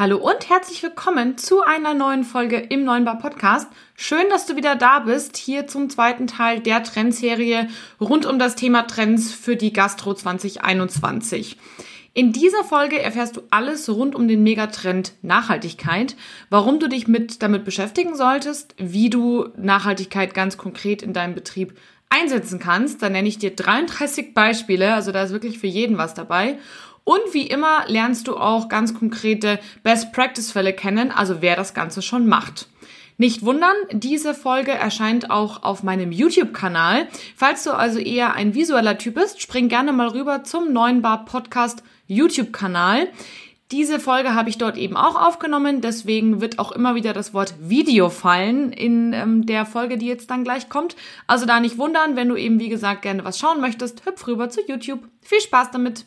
Hallo und herzlich willkommen zu einer neuen Folge im Neuen Bar Podcast. Schön, dass du wieder da bist, hier zum zweiten Teil der Trendserie rund um das Thema Trends für die Gastro 2021. In dieser Folge erfährst du alles rund um den Megatrend Nachhaltigkeit, warum du dich mit damit beschäftigen solltest, wie du Nachhaltigkeit ganz konkret in deinem Betrieb einsetzen kannst. Da nenne ich dir 33 Beispiele, also da ist wirklich für jeden was dabei. Und wie immer lernst du auch ganz konkrete Best-Practice-Fälle kennen, also wer das Ganze schon macht. Nicht wundern, diese Folge erscheint auch auf meinem YouTube-Kanal. Falls du also eher ein visueller Typ bist, spring gerne mal rüber zum neuen Bar Podcast YouTube-Kanal. Diese Folge habe ich dort eben auch aufgenommen, deswegen wird auch immer wieder das Wort Video fallen in ähm, der Folge, die jetzt dann gleich kommt. Also da nicht wundern, wenn du eben wie gesagt gerne was schauen möchtest, hüpf rüber zu YouTube. Viel Spaß damit!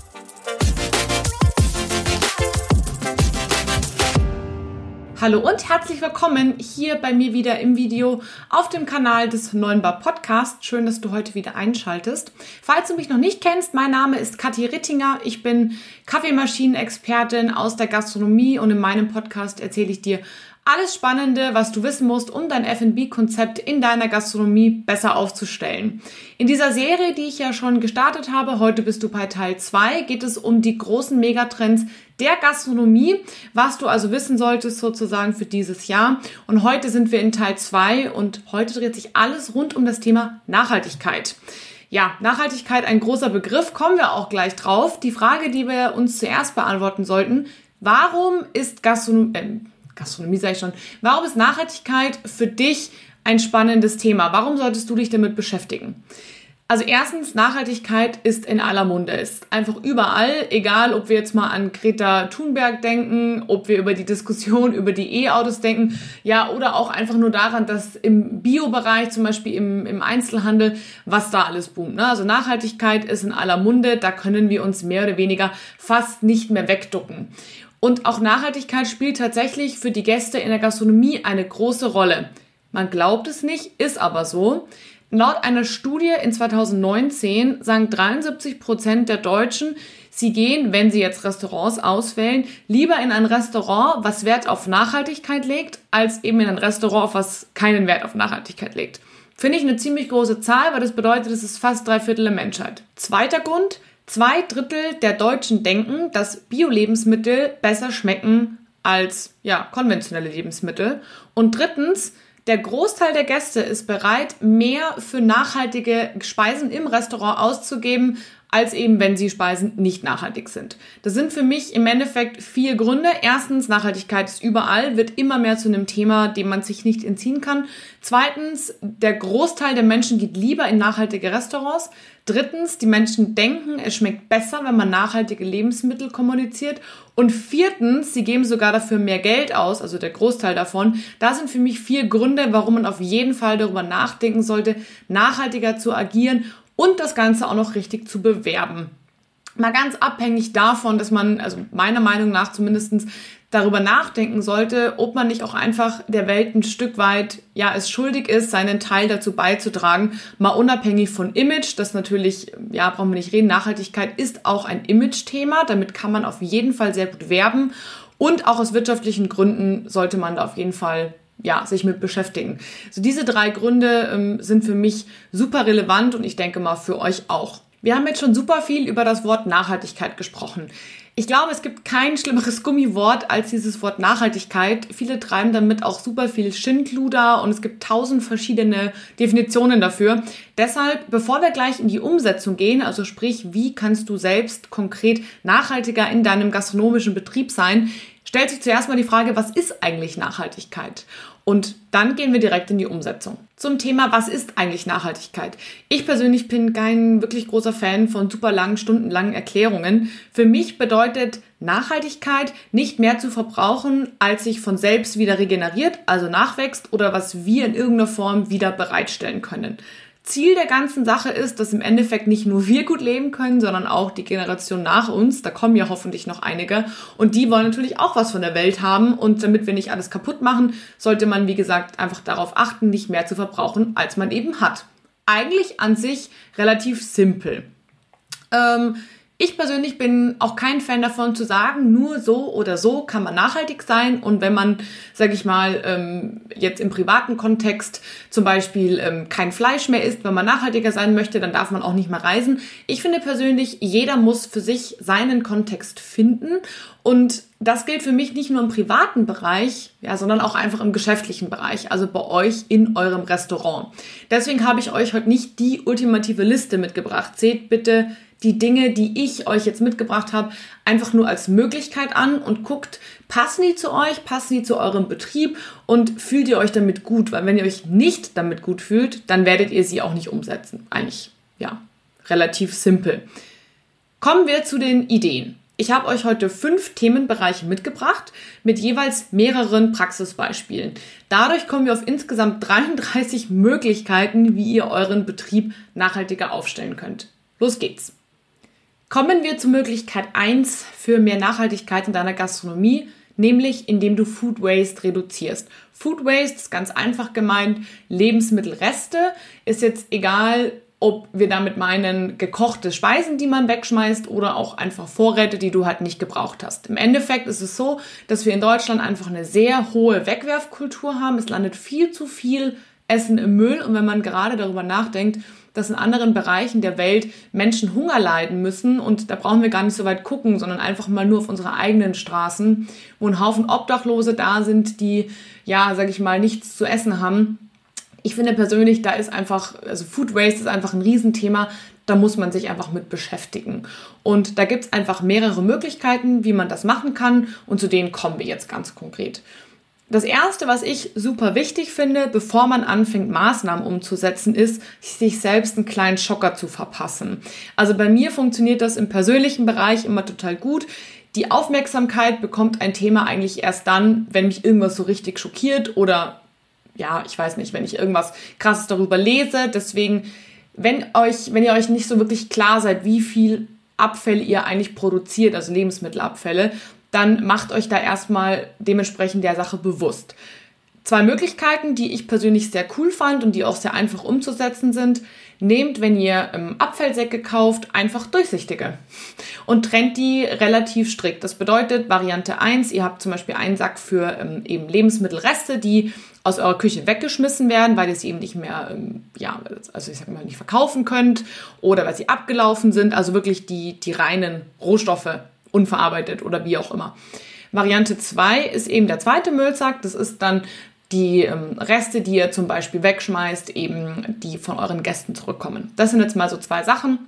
Hallo und herzlich willkommen hier bei mir wieder im Video auf dem Kanal des Neuen Bar Podcast. Schön, dass du heute wieder einschaltest. Falls du mich noch nicht kennst, mein Name ist Kathi Rittinger. Ich bin Kaffeemaschinenexpertin aus der Gastronomie und in meinem Podcast erzähle ich dir alles Spannende, was du wissen musst, um dein F&B-Konzept in deiner Gastronomie besser aufzustellen. In dieser Serie, die ich ja schon gestartet habe, heute bist du bei Teil 2, geht es um die großen Megatrends der Gastronomie, was du also wissen solltest sozusagen für dieses Jahr. Und heute sind wir in Teil 2 und heute dreht sich alles rund um das Thema Nachhaltigkeit. Ja, Nachhaltigkeit ein großer Begriff, kommen wir auch gleich drauf. Die Frage, die wir uns zuerst beantworten sollten, warum ist Gastronomie, äh, Gastronomie sage ich schon. Warum ist Nachhaltigkeit für dich ein spannendes Thema? Warum solltest du dich damit beschäftigen? Also erstens, Nachhaltigkeit ist in aller Munde, ist einfach überall, egal ob wir jetzt mal an Greta Thunberg denken, ob wir über die Diskussion über die E-Autos denken, ja, oder auch einfach nur daran, dass im Bio-Bereich, zum Beispiel im, im Einzelhandel, was da alles boomt. Ne? Also Nachhaltigkeit ist in aller Munde, da können wir uns mehr oder weniger fast nicht mehr wegducken. Und auch Nachhaltigkeit spielt tatsächlich für die Gäste in der Gastronomie eine große Rolle. Man glaubt es nicht, ist aber so. Laut einer Studie in 2019 sagen 73 Prozent der Deutschen, sie gehen, wenn sie jetzt Restaurants auswählen, lieber in ein Restaurant, was Wert auf Nachhaltigkeit legt, als eben in ein Restaurant, was keinen Wert auf Nachhaltigkeit legt. Finde ich eine ziemlich große Zahl, weil das bedeutet, es ist fast drei Viertel der Menschheit. Zweiter Grund, Zwei Drittel der Deutschen denken, dass Bio-Lebensmittel besser schmecken als ja, konventionelle Lebensmittel. Und drittens, der Großteil der Gäste ist bereit, mehr für nachhaltige Speisen im Restaurant auszugeben, als eben wenn sie Speisen nicht nachhaltig sind. Das sind für mich im Endeffekt vier Gründe. Erstens, Nachhaltigkeit ist überall, wird immer mehr zu einem Thema, dem man sich nicht entziehen kann. Zweitens, der Großteil der Menschen geht lieber in nachhaltige Restaurants. Drittens, die Menschen denken, es schmeckt besser, wenn man nachhaltige Lebensmittel kommuniziert. Und viertens, sie geben sogar dafür mehr Geld aus, also der Großteil davon. Das sind für mich vier Gründe, warum man auf jeden Fall darüber nachdenken sollte, nachhaltiger zu agieren und das Ganze auch noch richtig zu bewerben. Mal ganz abhängig davon, dass man, also meiner Meinung nach zumindestens darüber nachdenken sollte, ob man nicht auch einfach der Welt ein Stück weit, ja, es schuldig ist, seinen Teil dazu beizutragen, mal unabhängig von Image, das natürlich, ja, brauchen wir nicht reden, Nachhaltigkeit ist auch ein Image-Thema, damit kann man auf jeden Fall sehr gut werben und auch aus wirtschaftlichen Gründen sollte man da auf jeden Fall ja, sich mit beschäftigen. So diese drei Gründe ähm, sind für mich super relevant und ich denke mal für euch auch. Wir haben jetzt schon super viel über das Wort Nachhaltigkeit gesprochen. Ich glaube, es gibt kein schlimmeres Gummiwort als dieses Wort Nachhaltigkeit. Viele treiben damit auch super viel Schindluder und es gibt tausend verschiedene Definitionen dafür. Deshalb, bevor wir gleich in die Umsetzung gehen, also sprich, wie kannst du selbst konkret nachhaltiger in deinem gastronomischen Betrieb sein, stellt sich zuerst mal die Frage, was ist eigentlich Nachhaltigkeit? Und dann gehen wir direkt in die Umsetzung. Zum Thema, was ist eigentlich Nachhaltigkeit? Ich persönlich bin kein wirklich großer Fan von super langen, stundenlangen Erklärungen. Für mich bedeutet Nachhaltigkeit nicht mehr zu verbrauchen, als sich von selbst wieder regeneriert, also nachwächst oder was wir in irgendeiner Form wieder bereitstellen können. Ziel der ganzen Sache ist, dass im Endeffekt nicht nur wir gut leben können, sondern auch die Generation nach uns. Da kommen ja hoffentlich noch einige. Und die wollen natürlich auch was von der Welt haben. Und damit wir nicht alles kaputt machen, sollte man, wie gesagt, einfach darauf achten, nicht mehr zu verbrauchen, als man eben hat. Eigentlich an sich relativ simpel. Ähm, ich persönlich bin auch kein Fan davon zu sagen, nur so oder so kann man nachhaltig sein. Und wenn man, sage ich mal, ähm, jetzt im privaten Kontext zum Beispiel ähm, kein Fleisch mehr isst, wenn man nachhaltiger sein möchte, dann darf man auch nicht mehr reisen. Ich finde persönlich, jeder muss für sich seinen Kontext finden. Und das gilt für mich nicht nur im privaten Bereich, ja, sondern auch einfach im geschäftlichen Bereich, also bei euch in eurem Restaurant. Deswegen habe ich euch heute nicht die ultimative Liste mitgebracht. Seht bitte die Dinge, die ich euch jetzt mitgebracht habe, einfach nur als Möglichkeit an und guckt, passen die zu euch, passen die zu eurem Betrieb und fühlt ihr euch damit gut? Weil wenn ihr euch nicht damit gut fühlt, dann werdet ihr sie auch nicht umsetzen. Eigentlich, ja, relativ simpel. Kommen wir zu den Ideen. Ich habe euch heute fünf Themenbereiche mitgebracht mit jeweils mehreren Praxisbeispielen. Dadurch kommen wir auf insgesamt 33 Möglichkeiten, wie ihr euren Betrieb nachhaltiger aufstellen könnt. Los geht's! Kommen wir zur Möglichkeit 1 für mehr Nachhaltigkeit in deiner Gastronomie, nämlich indem du Food Waste reduzierst. Food Waste ist ganz einfach gemeint, Lebensmittelreste ist jetzt egal, ob wir damit meinen gekochte Speisen, die man wegschmeißt oder auch einfach Vorräte, die du halt nicht gebraucht hast. Im Endeffekt ist es so, dass wir in Deutschland einfach eine sehr hohe Wegwerfkultur haben. Es landet viel zu viel Essen im Müll und wenn man gerade darüber nachdenkt, dass in anderen Bereichen der Welt Menschen Hunger leiden müssen. Und da brauchen wir gar nicht so weit gucken, sondern einfach mal nur auf unsere eigenen Straßen, wo ein Haufen Obdachlose da sind, die, ja, sag ich mal, nichts zu essen haben. Ich finde persönlich, da ist einfach, also Food Waste ist einfach ein Riesenthema. Da muss man sich einfach mit beschäftigen. Und da gibt es einfach mehrere Möglichkeiten, wie man das machen kann. Und zu denen kommen wir jetzt ganz konkret. Das erste, was ich super wichtig finde, bevor man anfängt, Maßnahmen umzusetzen, ist, sich selbst einen kleinen Schocker zu verpassen. Also bei mir funktioniert das im persönlichen Bereich immer total gut. Die Aufmerksamkeit bekommt ein Thema eigentlich erst dann, wenn mich irgendwas so richtig schockiert oder ja, ich weiß nicht, wenn ich irgendwas krasses darüber lese. Deswegen, wenn euch, wenn ihr euch nicht so wirklich klar seid, wie viel Abfälle ihr eigentlich produziert, also Lebensmittelabfälle, dann macht euch da erstmal dementsprechend der Sache bewusst. Zwei Möglichkeiten, die ich persönlich sehr cool fand und die auch sehr einfach umzusetzen sind. Nehmt, wenn ihr ähm, Abfallsäcke kauft, einfach durchsichtige und trennt die relativ strikt. Das bedeutet Variante 1, ihr habt zum Beispiel einen Sack für ähm, eben Lebensmittelreste, die aus eurer Küche weggeschmissen werden, weil ihr sie eben nicht mehr, ähm, ja, also ich sag mal, nicht verkaufen könnt oder weil sie abgelaufen sind. Also wirklich die, die reinen Rohstoffe unverarbeitet oder wie auch immer. Variante 2 ist eben der zweite Müllsack. Das ist dann die ähm, Reste, die ihr zum Beispiel wegschmeißt, eben die von euren Gästen zurückkommen. Das sind jetzt mal so zwei Sachen.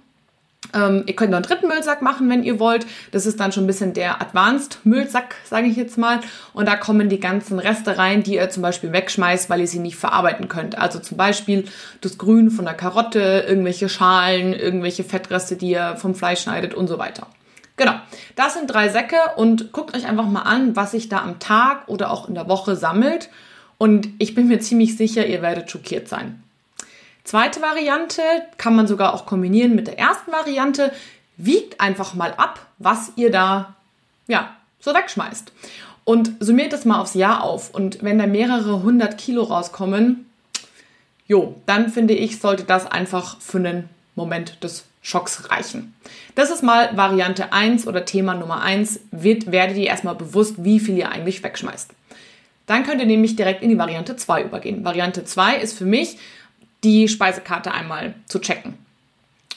Ähm, ihr könnt noch einen dritten Müllsack machen, wenn ihr wollt. Das ist dann schon ein bisschen der Advanced Müllsack, sage ich jetzt mal. Und da kommen die ganzen Reste rein, die ihr zum Beispiel wegschmeißt, weil ihr sie nicht verarbeiten könnt. Also zum Beispiel das Grün von der Karotte, irgendwelche Schalen, irgendwelche Fettreste, die ihr vom Fleisch schneidet und so weiter. Genau, das sind drei Säcke und guckt euch einfach mal an, was sich da am Tag oder auch in der Woche sammelt. Und ich bin mir ziemlich sicher, ihr werdet schockiert sein. Zweite Variante kann man sogar auch kombinieren mit der ersten Variante. Wiegt einfach mal ab, was ihr da ja, so wegschmeißt. Und summiert das mal aufs Jahr auf. Und wenn da mehrere hundert Kilo rauskommen, jo, dann finde ich, sollte das einfach für einen Moment des Schocks reichen. Das ist mal Variante 1 oder Thema Nummer 1. Wird, werdet ihr erstmal bewusst, wie viel ihr eigentlich wegschmeißt. Dann könnt ihr nämlich direkt in die Variante 2 übergehen. Variante 2 ist für mich, die Speisekarte einmal zu checken.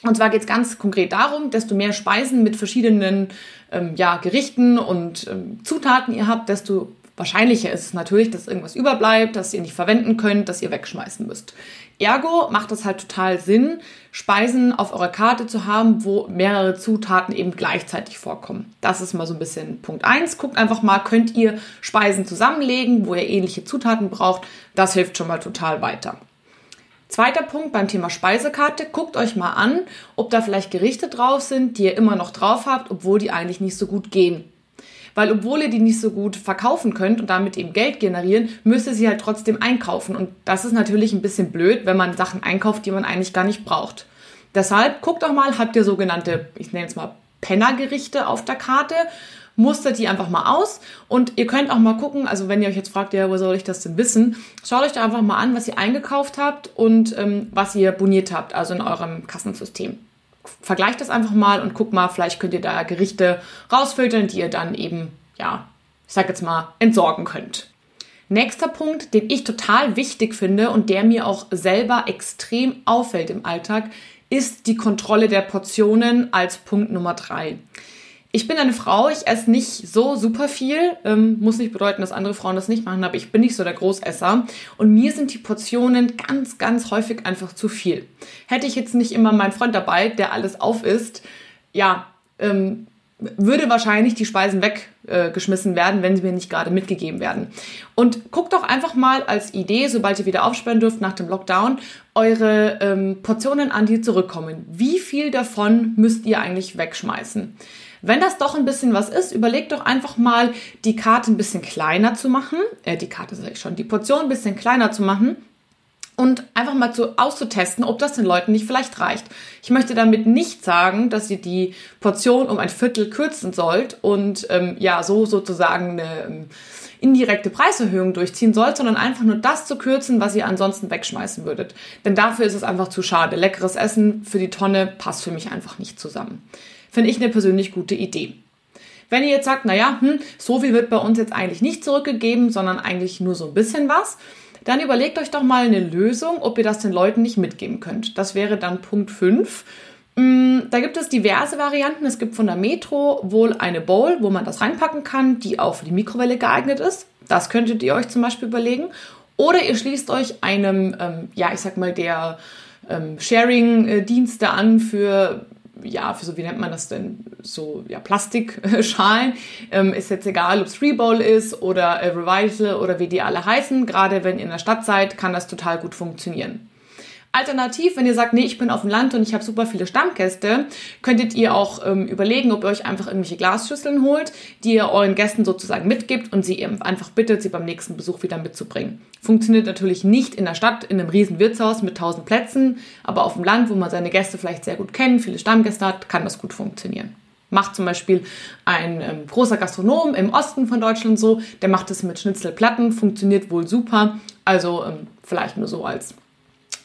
Und zwar geht es ganz konkret darum, desto mehr Speisen mit verschiedenen ähm, ja, Gerichten und ähm, Zutaten ihr habt, desto wahrscheinlicher ist es natürlich, dass irgendwas überbleibt, das ihr nicht verwenden könnt, das ihr wegschmeißen müsst. Ergo macht es halt total Sinn, Speisen auf eurer Karte zu haben, wo mehrere Zutaten eben gleichzeitig vorkommen. Das ist mal so ein bisschen Punkt eins. Guckt einfach mal, könnt ihr Speisen zusammenlegen, wo ihr ähnliche Zutaten braucht. Das hilft schon mal total weiter. Zweiter Punkt beim Thema Speisekarte. Guckt euch mal an, ob da vielleicht Gerichte drauf sind, die ihr immer noch drauf habt, obwohl die eigentlich nicht so gut gehen. Weil obwohl ihr die nicht so gut verkaufen könnt und damit eben Geld generieren, müsst ihr sie halt trotzdem einkaufen. Und das ist natürlich ein bisschen blöd, wenn man Sachen einkauft, die man eigentlich gar nicht braucht. Deshalb guckt doch mal, habt ihr sogenannte, ich nenne es mal Pennergerichte auf der Karte mustert die einfach mal aus und ihr könnt auch mal gucken, also wenn ihr euch jetzt fragt, ja, wo soll ich das denn wissen, schaut euch da einfach mal an, was ihr eingekauft habt und ähm, was ihr boniert habt, also in eurem Kassensystem. Vergleicht das einfach mal und guckt mal, vielleicht könnt ihr da Gerichte rausfiltern, die ihr dann eben, ja, ich sag jetzt mal, entsorgen könnt. Nächster Punkt, den ich total wichtig finde und der mir auch selber extrem auffällt im Alltag, ist die Kontrolle der Portionen als Punkt Nummer drei. Ich bin eine Frau, ich esse nicht so super viel. Ähm, muss nicht bedeuten, dass andere Frauen das nicht machen, aber ich bin nicht so der Großesser. Und mir sind die Portionen ganz, ganz häufig einfach zu viel. Hätte ich jetzt nicht immer meinen Freund dabei, der alles auf isst, ja, ähm, würde wahrscheinlich die Speisen weggeschmissen äh, werden, wenn sie mir nicht gerade mitgegeben werden. Und guckt doch einfach mal als Idee, sobald ihr wieder aufsperren dürft nach dem Lockdown, eure ähm, Portionen an, die zurückkommen. Wie viel davon müsst ihr eigentlich wegschmeißen? Wenn das doch ein bisschen was ist, überlegt doch einfach mal, die Karte ein bisschen kleiner zu machen. Äh, die Karte sage ich schon, die Portion ein bisschen kleiner zu machen und einfach mal zu, auszutesten, ob das den Leuten nicht vielleicht reicht. Ich möchte damit nicht sagen, dass ihr die Portion um ein Viertel kürzen sollt und ähm, ja, so sozusagen eine ähm, indirekte Preiserhöhung durchziehen sollt, sondern einfach nur das zu kürzen, was ihr ansonsten wegschmeißen würdet. Denn dafür ist es einfach zu schade. Leckeres Essen für die Tonne passt für mich einfach nicht zusammen. Finde ich eine persönlich gute Idee. Wenn ihr jetzt sagt, naja, hm, so viel wird bei uns jetzt eigentlich nicht zurückgegeben, sondern eigentlich nur so ein bisschen was, dann überlegt euch doch mal eine Lösung, ob ihr das den Leuten nicht mitgeben könnt. Das wäre dann Punkt 5. Mm, da gibt es diverse Varianten. Es gibt von der Metro wohl eine Bowl, wo man das reinpacken kann, die auch für die Mikrowelle geeignet ist. Das könntet ihr euch zum Beispiel überlegen. Oder ihr schließt euch einem, ähm, ja, ich sag mal, der ähm, Sharing-Dienste an für ja, für so, wie nennt man das denn, so, ja, Plastikschalen. Ähm, ist jetzt egal, ob es Freebowl ist oder äh, Revital oder wie die alle heißen. Gerade wenn ihr in der Stadt seid, kann das total gut funktionieren. Alternativ, wenn ihr sagt, nee, ich bin auf dem Land und ich habe super viele Stammgäste, könntet ihr auch ähm, überlegen, ob ihr euch einfach irgendwelche Glasschüsseln holt, die ihr euren Gästen sozusagen mitgibt und sie einfach bittet, sie beim nächsten Besuch wieder mitzubringen. Funktioniert natürlich nicht in der Stadt, in einem riesen Wirtshaus mit tausend Plätzen, aber auf dem Land, wo man seine Gäste vielleicht sehr gut kennt, viele Stammgäste hat, kann das gut funktionieren. Macht zum Beispiel ein ähm, großer Gastronom im Osten von Deutschland so, der macht es mit Schnitzelplatten, funktioniert wohl super. Also ähm, vielleicht nur so als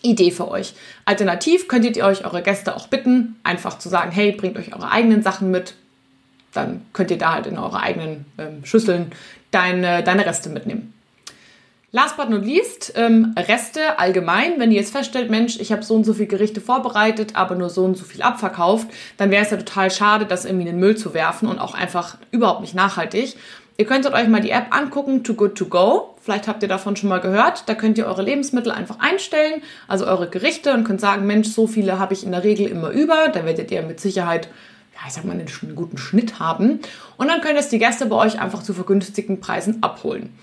Idee für euch. Alternativ könntet ihr euch eure Gäste auch bitten, einfach zu sagen, hey, bringt euch eure eigenen Sachen mit. Dann könnt ihr da halt in eure eigenen ähm, Schüsseln deine, deine Reste mitnehmen. Last but not least, ähm, Reste allgemein. Wenn ihr jetzt feststellt, Mensch, ich habe so und so viele Gerichte vorbereitet, aber nur so und so viel abverkauft, dann wäre es ja total schade, das irgendwie in den Müll zu werfen und auch einfach überhaupt nicht nachhaltig. Ihr könntet euch mal die App angucken, Too Good To Go. Vielleicht habt ihr davon schon mal gehört. Da könnt ihr eure Lebensmittel einfach einstellen, also eure Gerichte und könnt sagen, Mensch, so viele habe ich in der Regel immer über. Da werdet ihr mit Sicherheit, ja, ich sag mal, einen, guten Schnitt haben. Und dann könnt ihr es die Gäste bei euch einfach zu vergünstigten Preisen abholen.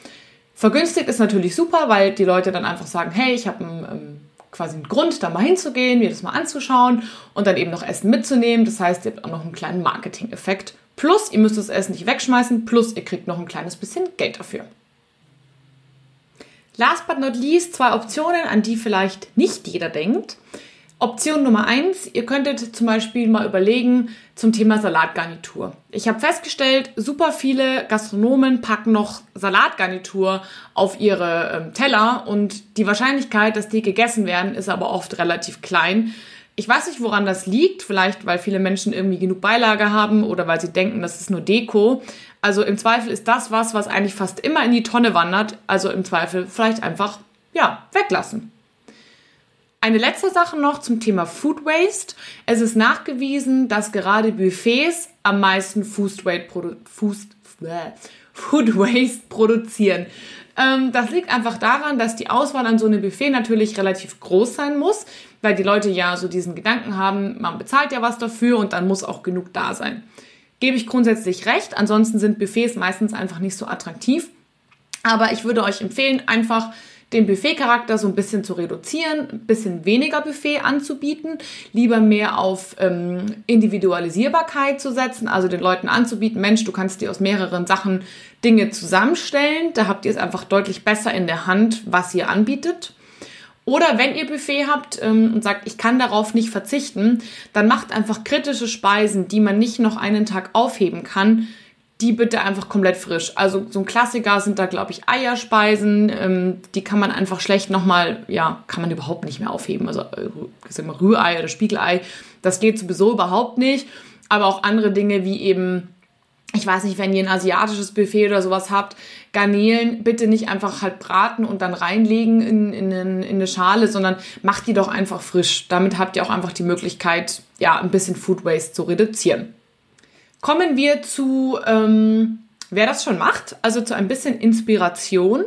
Vergünstigt ist natürlich super, weil die Leute dann einfach sagen, hey, ich habe einen, ähm, quasi einen Grund, da mal hinzugehen, mir das mal anzuschauen und dann eben noch Essen mitzunehmen. Das heißt, ihr habt auch noch einen kleinen Marketing-Effekt Plus, ihr müsst das Essen nicht wegschmeißen, plus ihr kriegt noch ein kleines bisschen Geld dafür. Last but not least zwei Optionen, an die vielleicht nicht jeder denkt. Option Nummer eins, ihr könntet zum Beispiel mal überlegen zum Thema Salatgarnitur. Ich habe festgestellt, super viele Gastronomen packen noch Salatgarnitur auf ihre ähm, Teller und die Wahrscheinlichkeit, dass die gegessen werden, ist aber oft relativ klein. Ich weiß nicht, woran das liegt. Vielleicht, weil viele Menschen irgendwie genug Beilage haben oder weil sie denken, das ist nur Deko. Also im Zweifel ist das was, was eigentlich fast immer in die Tonne wandert. Also im Zweifel vielleicht einfach, ja, weglassen. Eine letzte Sache noch zum Thema Food Waste. Es ist nachgewiesen, dass gerade Buffets am meisten Food Waste, produzieren. Ähm, das liegt einfach daran, dass die Auswahl an so einem Buffet natürlich relativ groß sein muss, weil die Leute ja so diesen Gedanken haben, man bezahlt ja was dafür und dann muss auch genug da sein. Gebe ich grundsätzlich recht, ansonsten sind Buffets meistens einfach nicht so attraktiv. Aber ich würde euch empfehlen, einfach den Buffet-Charakter so ein bisschen zu reduzieren, ein bisschen weniger Buffet anzubieten, lieber mehr auf ähm, Individualisierbarkeit zu setzen, also den Leuten anzubieten, Mensch, du kannst dir aus mehreren Sachen Dinge zusammenstellen, da habt ihr es einfach deutlich besser in der Hand, was ihr anbietet. Oder wenn ihr Buffet habt ähm, und sagt, ich kann darauf nicht verzichten, dann macht einfach kritische Speisen, die man nicht noch einen Tag aufheben kann, die bitte einfach komplett frisch. Also so ein Klassiker sind da, glaube ich, Eierspeisen. Ähm, die kann man einfach schlecht nochmal, ja, kann man überhaupt nicht mehr aufheben. Also äh, mal, Rührei oder Spiegelei, das geht sowieso überhaupt nicht. Aber auch andere Dinge wie eben, ich weiß nicht, wenn ihr ein asiatisches Buffet oder sowas habt, Garnelen bitte nicht einfach halt braten und dann reinlegen in, in, in eine Schale, sondern macht die doch einfach frisch. Damit habt ihr auch einfach die Möglichkeit, ja, ein bisschen Food Waste zu reduzieren. Kommen wir zu, ähm, wer das schon macht, also zu ein bisschen Inspiration.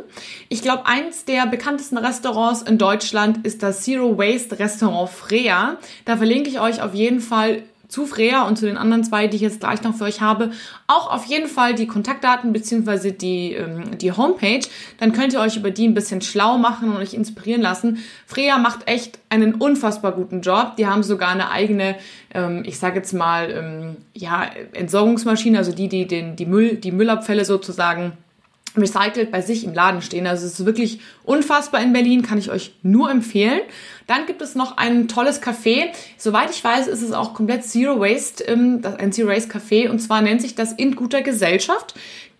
Ich glaube, eins der bekanntesten Restaurants in Deutschland ist das Zero Waste Restaurant Freya. Da verlinke ich euch auf jeden Fall zu Freya und zu den anderen zwei, die ich jetzt gleich noch für euch habe, auch auf jeden Fall die Kontaktdaten bzw. Die, ähm, die Homepage. Dann könnt ihr euch über die ein bisschen schlau machen und euch inspirieren lassen. Freya macht echt einen unfassbar guten Job. Die haben sogar eine eigene, ähm, ich sage jetzt mal, ähm, ja, Entsorgungsmaschine, also die, die den, die, Müll, die Müllabfälle sozusagen recycelt bei sich im Laden stehen. Also es ist wirklich unfassbar in Berlin, kann ich euch nur empfehlen. Dann gibt es noch ein tolles Café. Soweit ich weiß, ist es auch komplett Zero Waste, ähm, ein Zero Waste Café. Und zwar nennt sich das In guter Gesellschaft.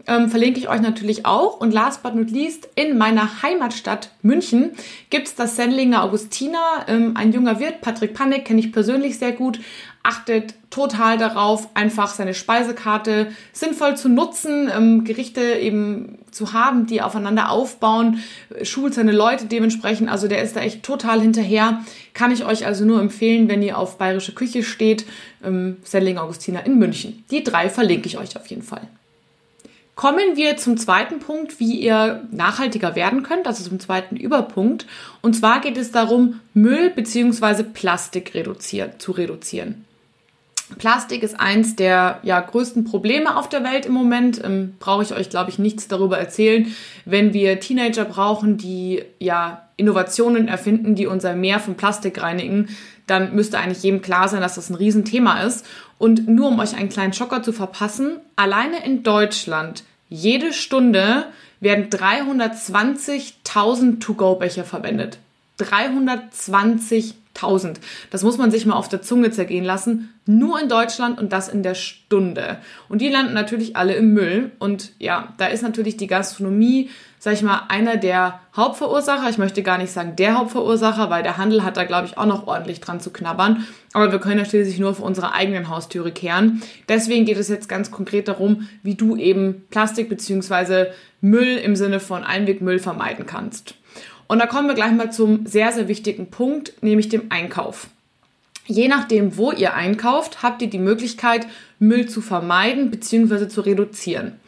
Ähm, verlinke ich euch natürlich auch. Und last but not least, in meiner Heimatstadt München gibt es das Sendlinger Augustiner. Ähm, ein junger Wirt, Patrick Panik, kenne ich persönlich sehr gut, achtet total darauf, einfach seine Speisekarte sinnvoll zu nutzen, ähm, Gerichte eben zu haben, die aufeinander aufbauen, schult seine Leute dementsprechend. Also der ist da echt total hinterher. Kann ich euch also nur empfehlen, wenn ihr auf bayerische Küche steht, ähm, Selling Augustiner in München. Die drei verlinke ich euch auf jeden Fall. Kommen wir zum zweiten Punkt, wie ihr nachhaltiger werden könnt, also zum zweiten Überpunkt. Und zwar geht es darum, Müll bzw. Plastik reduzieren, zu reduzieren. Plastik ist eins der ja, größten Probleme auf der Welt im Moment. Ähm, Brauche ich euch, glaube ich, nichts darüber erzählen. Wenn wir Teenager brauchen, die ja Innovationen erfinden, die unser Meer von Plastik reinigen, dann müsste eigentlich jedem klar sein, dass das ein Riesenthema ist. Und nur um euch einen kleinen Schocker zu verpassen, alleine in Deutschland jede Stunde werden 320.000 To-Go-Becher verwendet. 320.000. 1000. Das muss man sich mal auf der Zunge zergehen lassen. Nur in Deutschland und das in der Stunde. Und die landen natürlich alle im Müll. Und ja, da ist natürlich die Gastronomie, sag ich mal, einer der Hauptverursacher. Ich möchte gar nicht sagen der Hauptverursacher, weil der Handel hat da, glaube ich, auch noch ordentlich dran zu knabbern. Aber wir können schließlich nur vor unserer eigenen Haustüre kehren. Deswegen geht es jetzt ganz konkret darum, wie du eben Plastik bzw. Müll im Sinne von Einwegmüll vermeiden kannst. Und da kommen wir gleich mal zum sehr, sehr wichtigen Punkt, nämlich dem Einkauf. Je nachdem, wo ihr einkauft, habt ihr die Möglichkeit, Müll zu vermeiden bzw. zu reduzieren.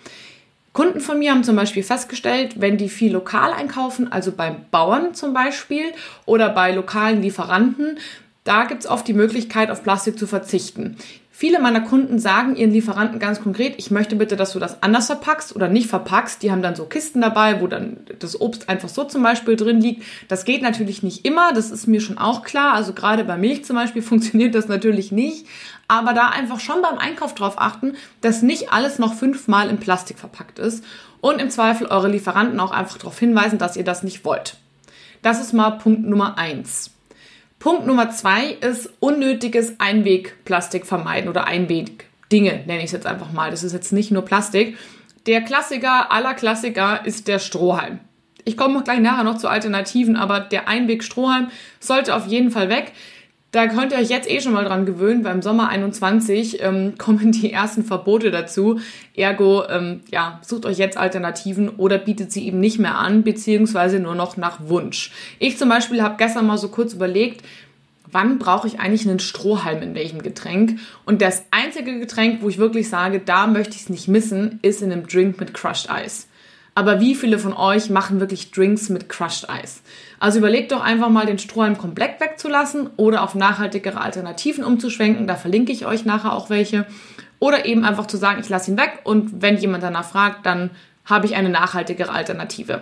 Kunden von mir haben zum Beispiel festgestellt, wenn die viel lokal einkaufen, also beim Bauern zum Beispiel oder bei lokalen Lieferanten, da gibt es oft die Möglichkeit, auf Plastik zu verzichten. Viele meiner Kunden sagen ihren Lieferanten ganz konkret, ich möchte bitte, dass du das anders verpackst oder nicht verpackst. Die haben dann so Kisten dabei, wo dann das Obst einfach so zum Beispiel drin liegt. Das geht natürlich nicht immer, das ist mir schon auch klar. Also gerade bei Milch zum Beispiel funktioniert das natürlich nicht. Aber da einfach schon beim Einkauf drauf achten, dass nicht alles noch fünfmal in Plastik verpackt ist. Und im Zweifel eure Lieferanten auch einfach darauf hinweisen, dass ihr das nicht wollt. Das ist mal Punkt Nummer eins. Punkt Nummer zwei ist unnötiges Einwegplastik vermeiden oder Einwegdinge, nenne ich es jetzt einfach mal. Das ist jetzt nicht nur Plastik. Der Klassiker aller Klassiker ist der Strohhalm. Ich komme gleich nachher noch zu Alternativen, aber der Einweg-Strohhalm sollte auf jeden Fall weg. Da könnt ihr euch jetzt eh schon mal dran gewöhnen. Beim Sommer 21 ähm, kommen die ersten Verbote dazu. Ergo, ähm, ja, sucht euch jetzt Alternativen oder bietet sie eben nicht mehr an, beziehungsweise nur noch nach Wunsch. Ich zum Beispiel habe gestern mal so kurz überlegt, wann brauche ich eigentlich einen Strohhalm in welchem Getränk? Und das einzige Getränk, wo ich wirklich sage, da möchte ich es nicht missen, ist in einem Drink mit Crushed Ice. Aber wie viele von euch machen wirklich Drinks mit Crushed Ice? Also überlegt doch einfach mal, den Strohhalm komplett wegzulassen oder auf nachhaltigere Alternativen umzuschwenken. Da verlinke ich euch nachher auch welche. Oder eben einfach zu sagen, ich lasse ihn weg und wenn jemand danach fragt, dann habe ich eine nachhaltigere Alternative.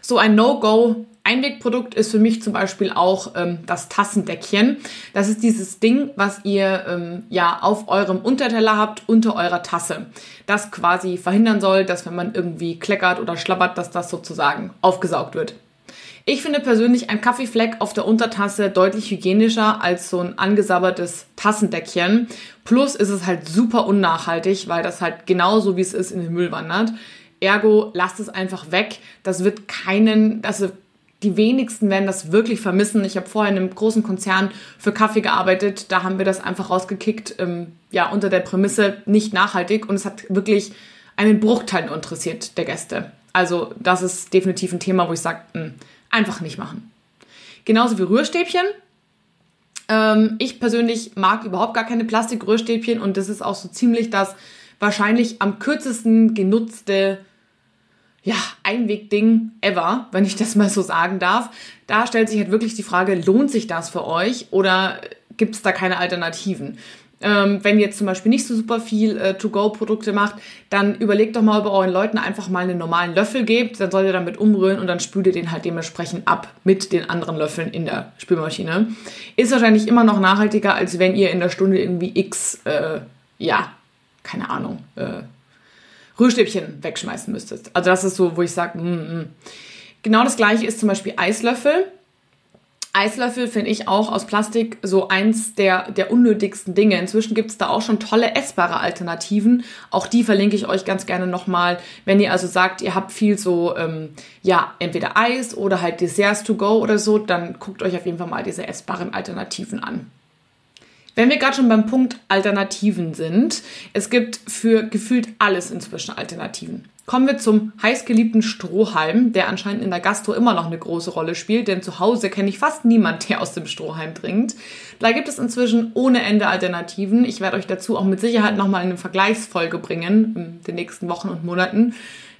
So ein No-Go Einwegprodukt ist für mich zum Beispiel auch ähm, das Tassendeckchen. Das ist dieses Ding, was ihr ähm, ja auf eurem Unterteller habt, unter eurer Tasse. Das quasi verhindern soll, dass wenn man irgendwie kleckert oder schlappert, dass das sozusagen aufgesaugt wird. Ich finde persönlich ein Kaffeefleck auf der Untertasse deutlich hygienischer als so ein angesabbertes Tassendeckchen. Plus ist es halt super unnachhaltig, weil das halt genauso wie es ist in den Müll wandert. Ergo, lasst es einfach weg. Das wird keinen, das die wenigsten werden das wirklich vermissen. Ich habe vorher in einem großen Konzern für Kaffee gearbeitet. Da haben wir das einfach rausgekickt, ähm, ja, unter der Prämisse nicht nachhaltig. Und es hat wirklich einen Bruchteil interessiert der Gäste. Also das ist definitiv ein Thema, wo ich sage, hm, einfach nicht machen. Genauso wie Rührstäbchen. Ähm, ich persönlich mag überhaupt gar keine Plastikrührstäbchen und das ist auch so ziemlich das wahrscheinlich am kürzesten genutzte ja, Einwegding ever, wenn ich das mal so sagen darf. Da stellt sich halt wirklich die Frage, lohnt sich das für euch oder gibt es da keine Alternativen? Ähm, wenn ihr jetzt zum Beispiel nicht so super viel äh, To-Go-Produkte macht, dann überlegt doch mal, ob ihr euren Leuten einfach mal einen normalen Löffel gebt, dann sollt ihr damit umrühren und dann spült ihr den halt dementsprechend ab mit den anderen Löffeln in der Spülmaschine. Ist wahrscheinlich immer noch nachhaltiger, als wenn ihr in der Stunde irgendwie x, äh, ja, keine Ahnung, äh, Rührstäbchen wegschmeißen müsstest. Also das ist so, wo ich sage, mm, mm. genau das gleiche ist zum Beispiel Eislöffel. Eislöffel finde ich auch aus Plastik so eins der, der unnötigsten Dinge. Inzwischen gibt es da auch schon tolle essbare Alternativen. Auch die verlinke ich euch ganz gerne nochmal. Wenn ihr also sagt, ihr habt viel so, ähm, ja, entweder Eis oder halt Desserts to go oder so, dann guckt euch auf jeden Fall mal diese essbaren Alternativen an. Wenn wir gerade schon beim Punkt Alternativen sind, es gibt für gefühlt alles inzwischen Alternativen. Kommen wir zum heißgeliebten Strohhalm, der anscheinend in der Gastro immer noch eine große Rolle spielt, denn zu Hause kenne ich fast niemand, der aus dem Strohhalm trinkt. Da gibt es inzwischen ohne Ende Alternativen. Ich werde euch dazu auch mit Sicherheit nochmal eine Vergleichsfolge bringen in den nächsten Wochen und Monaten.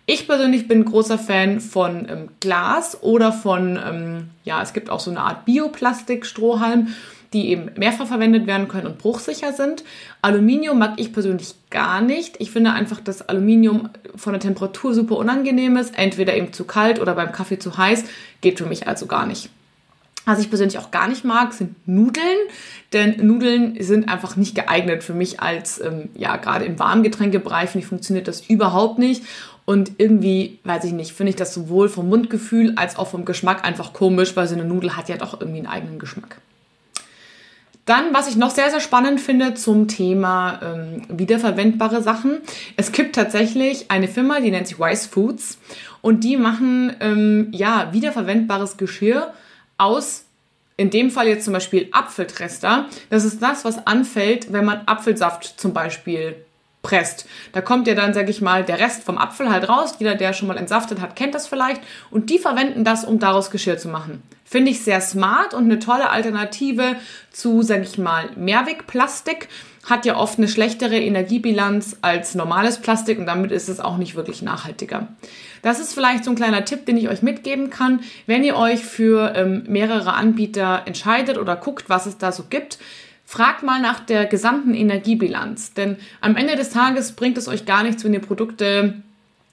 Ich persönlich bin großer Fan von ähm, Glas oder von, ähm, ja, es gibt auch so eine Art Bioplastik-Strohhalm die eben mehrfach verwendet werden können und bruchsicher sind. Aluminium mag ich persönlich gar nicht. Ich finde einfach, dass Aluminium von der Temperatur super unangenehm ist. Entweder eben zu kalt oder beim Kaffee zu heiß. Geht für mich also gar nicht. Was ich persönlich auch gar nicht mag, sind Nudeln, denn Nudeln sind einfach nicht geeignet für mich als, ähm, ja, gerade im Warmgetränkebereich, finde ich, funktioniert das überhaupt nicht. Und irgendwie, weiß ich nicht, finde ich das sowohl vom Mundgefühl als auch vom Geschmack einfach komisch, weil so eine Nudel hat ja doch irgendwie einen eigenen Geschmack. Dann, was ich noch sehr, sehr spannend finde zum Thema ähm, wiederverwendbare Sachen. Es gibt tatsächlich eine Firma, die nennt sich Wise Foods und die machen ähm, ja wiederverwendbares Geschirr aus, in dem Fall jetzt zum Beispiel Apfeltrester. Das ist das, was anfällt, wenn man Apfelsaft zum Beispiel presst. Da kommt ja dann, sag ich mal, der Rest vom Apfel halt raus. Jeder, der schon mal entsaftet hat, kennt das vielleicht. Und die verwenden das, um daraus Geschirr zu machen. Finde ich sehr smart und eine tolle Alternative zu, sag ich mal, Mehrwegplastik. Hat ja oft eine schlechtere Energiebilanz als normales Plastik und damit ist es auch nicht wirklich nachhaltiger. Das ist vielleicht so ein kleiner Tipp, den ich euch mitgeben kann, wenn ihr euch für ähm, mehrere Anbieter entscheidet oder guckt, was es da so gibt Fragt mal nach der gesamten Energiebilanz, denn am Ende des Tages bringt es euch gar nichts, wenn ihr Produkte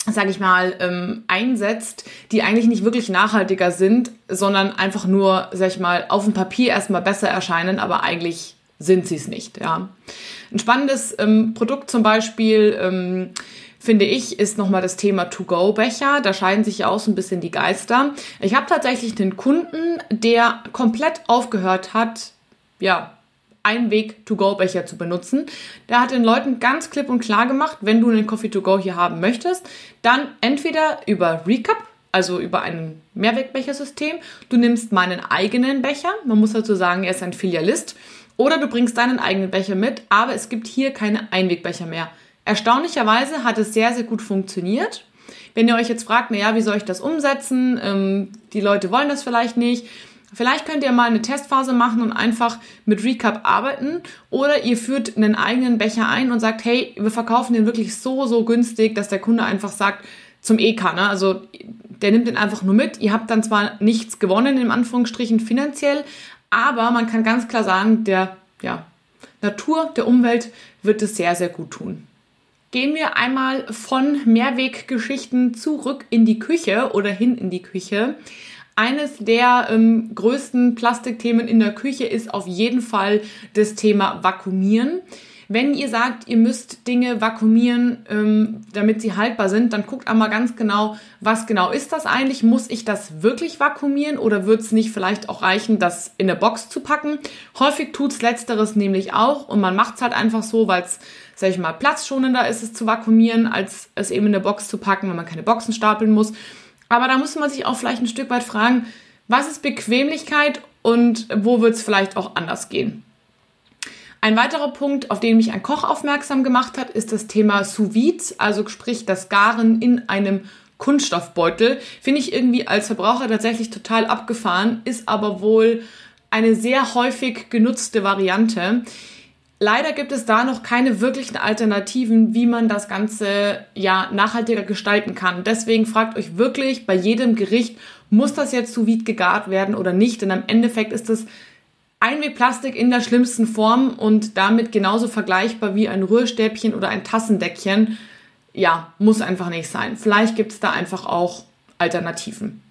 sage ich mal, ähm, einsetzt, die eigentlich nicht wirklich nachhaltiger sind, sondern einfach nur, sag ich mal, auf dem Papier erstmal besser erscheinen, aber eigentlich sind sie es nicht. Ja. Ein spannendes ähm, Produkt zum Beispiel, ähm, finde ich, ist nochmal das Thema To-Go-Becher. Da scheiden sich ja auch so ein bisschen die Geister. Ich habe tatsächlich einen Kunden, der komplett aufgehört hat, ja, Einweg-to-go-Becher zu benutzen. Der hat den Leuten ganz klipp und klar gemacht, wenn du einen Coffee-to-go hier haben möchtest, dann entweder über Recap, also über ein Mehrwegbechersystem, du nimmst meinen eigenen Becher, man muss dazu sagen, er ist ein Filialist, oder du bringst deinen eigenen Becher mit, aber es gibt hier keine Einwegbecher mehr. Erstaunlicherweise hat es sehr, sehr gut funktioniert. Wenn ihr euch jetzt fragt, naja, wie soll ich das umsetzen? Ähm, die Leute wollen das vielleicht nicht Vielleicht könnt ihr mal eine Testphase machen und einfach mit Recap arbeiten oder ihr führt einen eigenen Becher ein und sagt, hey, wir verkaufen den wirklich so, so günstig, dass der Kunde einfach sagt, zum EK, ne? Also der nimmt den einfach nur mit. Ihr habt dann zwar nichts gewonnen, in Anführungsstrichen finanziell, aber man kann ganz klar sagen, der ja, Natur, der Umwelt wird es sehr, sehr gut tun. Gehen wir einmal von Mehrweggeschichten zurück in die Küche oder hin in die Küche. Eines der ähm, größten Plastikthemen in der Küche ist auf jeden Fall das Thema Vakuumieren. Wenn ihr sagt, ihr müsst Dinge vakuumieren, ähm, damit sie haltbar sind, dann guckt einmal ganz genau, was genau ist das eigentlich? Muss ich das wirklich vakuumieren oder wird es nicht vielleicht auch reichen, das in eine Box zu packen? Häufig tut's letzteres nämlich auch und man macht's halt einfach so, weil es, sag ich mal, platzschonender ist es zu vakuumieren, als es eben in eine Box zu packen, wenn man keine Boxen stapeln muss. Aber da muss man sich auch vielleicht ein Stück weit fragen, was ist Bequemlichkeit und wo wird es vielleicht auch anders gehen? Ein weiterer Punkt, auf den mich ein Koch aufmerksam gemacht hat, ist das Thema Sous Vide, also sprich das Garen in einem Kunststoffbeutel. Finde ich irgendwie als Verbraucher tatsächlich total abgefahren, ist aber wohl eine sehr häufig genutzte Variante. Leider gibt es da noch keine wirklichen Alternativen, wie man das Ganze ja nachhaltiger gestalten kann. Deswegen fragt euch wirklich bei jedem Gericht, muss das jetzt sous vide gegart werden oder nicht? Denn am Endeffekt ist es Einwegplastik in der schlimmsten Form und damit genauso vergleichbar wie ein Rührstäbchen oder ein Tassendeckchen. Ja, muss einfach nicht sein. Vielleicht gibt es da einfach auch Alternativen.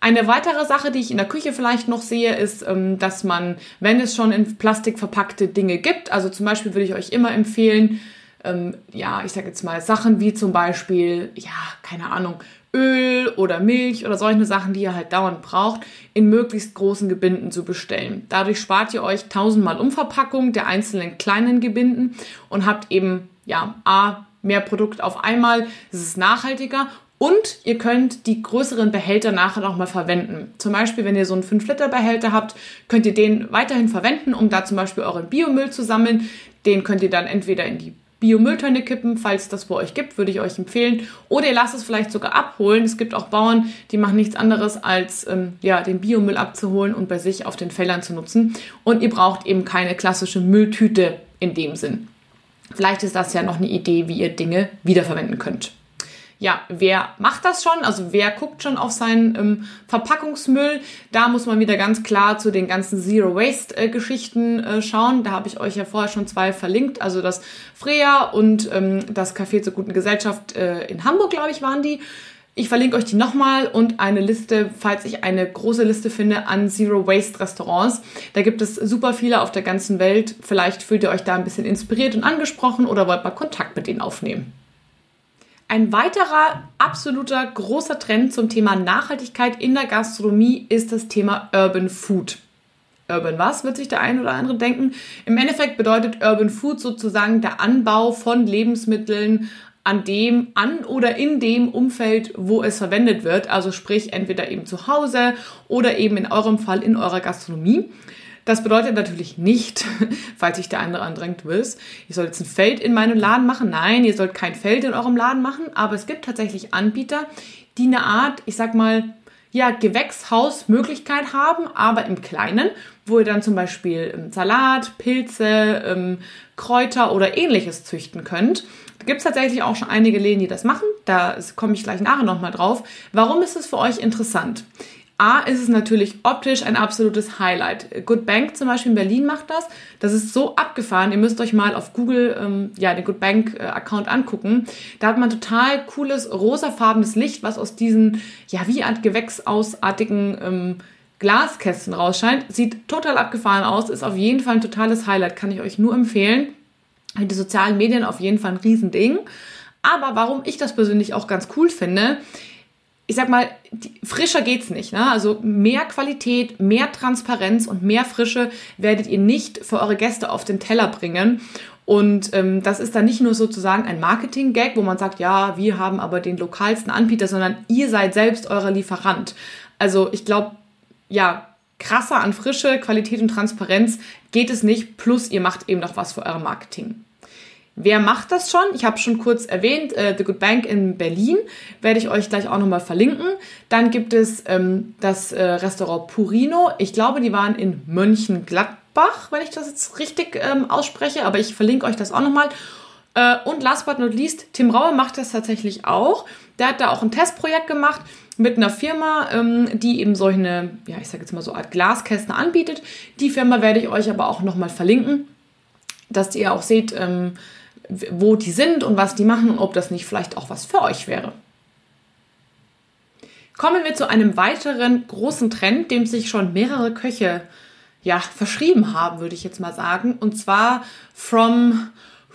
Eine weitere Sache, die ich in der Küche vielleicht noch sehe, ist, ähm, dass man, wenn es schon in Plastik verpackte Dinge gibt, also zum Beispiel würde ich euch immer empfehlen, ähm, ja, ich sage jetzt mal Sachen wie zum Beispiel, ja, keine Ahnung, Öl oder Milch oder solche Sachen, die ihr halt dauernd braucht, in möglichst großen Gebinden zu bestellen. Dadurch spart ihr euch tausendmal Umverpackung der einzelnen kleinen Gebinden und habt eben, ja, A, mehr Produkt auf einmal, es ist nachhaltiger und ihr könnt die größeren Behälter nachher noch mal verwenden. Zum Beispiel, wenn ihr so einen 5-Liter-Behälter habt, könnt ihr den weiterhin verwenden, um da zum Beispiel euren Biomüll zu sammeln. Den könnt ihr dann entweder in die Biomülltonne kippen, falls das bei euch gibt, würde ich euch empfehlen. Oder ihr lasst es vielleicht sogar abholen. Es gibt auch Bauern, die machen nichts anderes, als ähm, ja, den Biomüll abzuholen und bei sich auf den Feldern zu nutzen. Und ihr braucht eben keine klassische Mülltüte in dem Sinn. Vielleicht ist das ja noch eine Idee, wie ihr Dinge wiederverwenden könnt ja, wer macht das schon? Also wer guckt schon auf seinen ähm, Verpackungsmüll? Da muss man wieder ganz klar zu den ganzen Zero Waste äh, Geschichten äh, schauen. Da habe ich euch ja vorher schon zwei verlinkt. Also das Freya und ähm, das Café zur guten Gesellschaft äh, in Hamburg, glaube ich, waren die. Ich verlinke euch die nochmal und eine Liste, falls ich eine große Liste finde, an Zero Waste Restaurants. Da gibt es super viele auf der ganzen Welt. Vielleicht fühlt ihr euch da ein bisschen inspiriert und angesprochen oder wollt mal Kontakt mit denen aufnehmen. Ein weiterer absoluter großer Trend zum Thema Nachhaltigkeit in der Gastronomie ist das Thema Urban Food. Urban was, wird sich der ein oder andere denken. Im Endeffekt bedeutet Urban Food sozusagen der Anbau von Lebensmitteln an dem, an oder in dem Umfeld, wo es verwendet wird. Also sprich entweder eben zu Hause oder eben in eurem Fall in eurer Gastronomie. Das bedeutet natürlich nicht, falls sich der andere andrängt, Wills, ihr sollt jetzt ein Feld in meinem Laden machen. Nein, ihr sollt kein Feld in eurem Laden machen, aber es gibt tatsächlich Anbieter, die eine Art, ich sag mal, ja, Gewächshausmöglichkeit haben, aber im Kleinen, wo ihr dann zum Beispiel ähm, Salat, Pilze, ähm, Kräuter oder ähnliches züchten könnt. Da gibt es tatsächlich auch schon einige Läden, die das machen. Da komme ich gleich nachher nochmal drauf. Warum ist es für euch interessant? A ist es natürlich optisch ein absolutes Highlight. Good Bank zum Beispiel in Berlin macht das. Das ist so abgefahren. Ihr müsst euch mal auf Google ähm, ja, den Good Bank äh, Account angucken. Da hat man total cooles rosafarbenes Licht, was aus diesen, ja, wie Art Gewächsausartigen ähm, Glaskästen rausscheint. Sieht total abgefahren aus, ist auf jeden Fall ein totales Highlight, kann ich euch nur empfehlen. Die sozialen Medien auf jeden Fall ein Riesending. Aber warum ich das persönlich auch ganz cool finde, ich sag mal, frischer geht's nicht. Ne? Also mehr Qualität, mehr Transparenz und mehr Frische werdet ihr nicht für eure Gäste auf den Teller bringen. Und ähm, das ist dann nicht nur sozusagen ein Marketing-Gag, wo man sagt, ja, wir haben aber den lokalsten Anbieter, sondern ihr seid selbst euer Lieferant. Also ich glaube, ja, krasser an Frische, Qualität und Transparenz geht es nicht. Plus ihr macht eben noch was für euer Marketing. Wer macht das schon? Ich habe schon kurz erwähnt, äh, The Good Bank in Berlin, werde ich euch gleich auch nochmal verlinken. Dann gibt es ähm, das äh, Restaurant Purino. Ich glaube, die waren in Mönchengladbach, wenn ich das jetzt richtig ähm, ausspreche, aber ich verlinke euch das auch nochmal. Äh, und last but not least, Tim Raue macht das tatsächlich auch. Der hat da auch ein Testprojekt gemacht mit einer Firma, ähm, die eben solche, ja, ich sage jetzt mal so Art Glaskästen anbietet. Die Firma werde ich euch aber auch nochmal verlinken, dass ihr auch seht, ähm, wo die sind und was die machen und ob das nicht vielleicht auch was für euch wäre. Kommen wir zu einem weiteren großen Trend, dem sich schon mehrere Köche ja, verschrieben haben, würde ich jetzt mal sagen. Und zwar from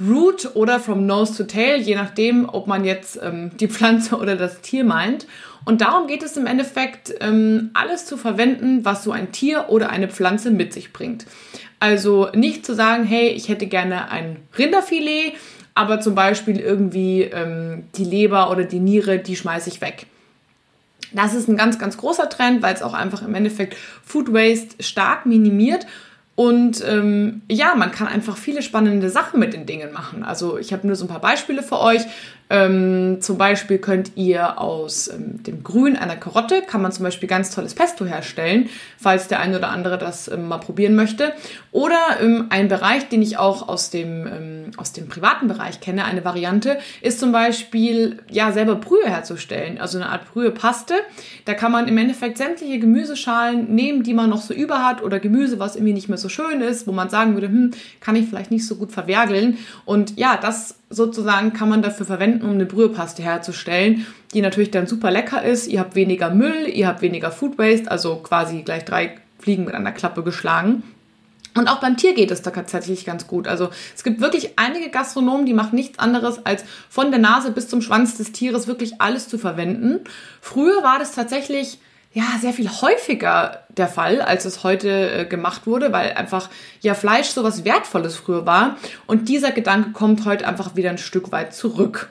root oder from nose to tail, je nachdem, ob man jetzt ähm, die Pflanze oder das Tier meint. Und darum geht es im Endeffekt, ähm, alles zu verwenden, was so ein Tier oder eine Pflanze mit sich bringt. Also nicht zu sagen, hey, ich hätte gerne ein Rinderfilet, aber zum Beispiel irgendwie ähm, die Leber oder die Niere, die schmeiße ich weg. Das ist ein ganz, ganz großer Trend, weil es auch einfach im Endeffekt Food Waste stark minimiert. Und ähm, ja, man kann einfach viele spannende Sachen mit den Dingen machen. Also ich habe nur so ein paar Beispiele für euch. Ähm, zum Beispiel könnt ihr aus ähm, dem Grün einer Karotte, kann man zum Beispiel ganz tolles Pesto herstellen, falls der eine oder andere das ähm, mal probieren möchte. Oder ähm, ein Bereich, den ich auch aus dem, ähm, aus dem privaten Bereich kenne, eine Variante, ist zum Beispiel, ja, selber Brühe herzustellen. Also eine Art Brühepaste. Da kann man im Endeffekt sämtliche Gemüseschalen nehmen, die man noch so über hat oder Gemüse, was irgendwie nicht mehr so schön ist, wo man sagen würde, hm, kann ich vielleicht nicht so gut verwergeln. Und ja, das sozusagen kann man dafür verwenden, um eine Brühepaste herzustellen, die natürlich dann super lecker ist. Ihr habt weniger Müll, ihr habt weniger Food Waste, also quasi gleich drei Fliegen mit einer Klappe geschlagen. Und auch beim Tier geht es da tatsächlich ganz gut. Also es gibt wirklich einige Gastronomen, die machen nichts anderes, als von der Nase bis zum Schwanz des Tieres wirklich alles zu verwenden. Früher war das tatsächlich ja sehr viel häufiger der Fall, als es heute äh, gemacht wurde, weil einfach ja Fleisch so was Wertvolles früher war. Und dieser Gedanke kommt heute einfach wieder ein Stück weit zurück.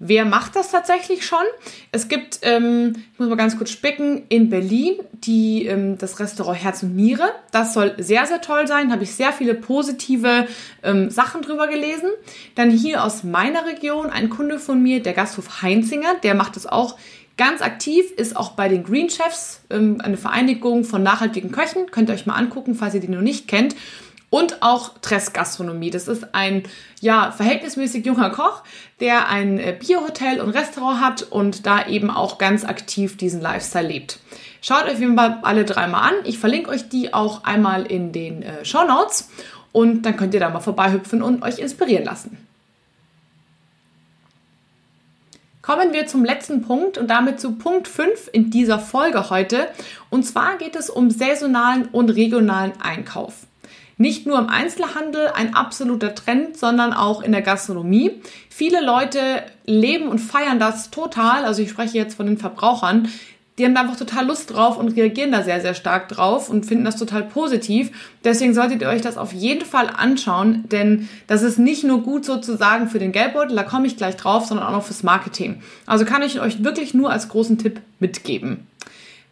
Wer macht das tatsächlich schon? Es gibt, ähm, ich muss mal ganz kurz spicken, in Berlin die, ähm, das Restaurant Herz und Niere. Das soll sehr, sehr toll sein. Habe ich sehr viele positive ähm, Sachen drüber gelesen. Dann hier aus meiner Region ein Kunde von mir, der Gasthof Heinzinger, der macht es auch Ganz aktiv ist auch bei den Green Chefs ähm, eine Vereinigung von nachhaltigen Köchen. Könnt ihr euch mal angucken, falls ihr die noch nicht kennt. Und auch Tress Gastronomie. Das ist ein ja, verhältnismäßig junger Koch, der ein äh, Biohotel und Restaurant hat und da eben auch ganz aktiv diesen Lifestyle lebt. Schaut euch mal alle dreimal an. Ich verlinke euch die auch einmal in den äh, Show Notes und dann könnt ihr da mal vorbeihüpfen und euch inspirieren lassen. Kommen wir zum letzten Punkt und damit zu Punkt 5 in dieser Folge heute. Und zwar geht es um saisonalen und regionalen Einkauf. Nicht nur im Einzelhandel ein absoluter Trend, sondern auch in der Gastronomie. Viele Leute leben und feiern das total. Also ich spreche jetzt von den Verbrauchern, die haben da einfach total Lust drauf und reagieren da sehr, sehr stark drauf und finden das total positiv. Deswegen solltet ihr euch das auf jeden Fall anschauen, denn das ist nicht nur gut sozusagen für den Geldbeutel, da komme ich gleich drauf, sondern auch noch fürs Marketing. Also kann ich euch wirklich nur als großen Tipp mitgeben.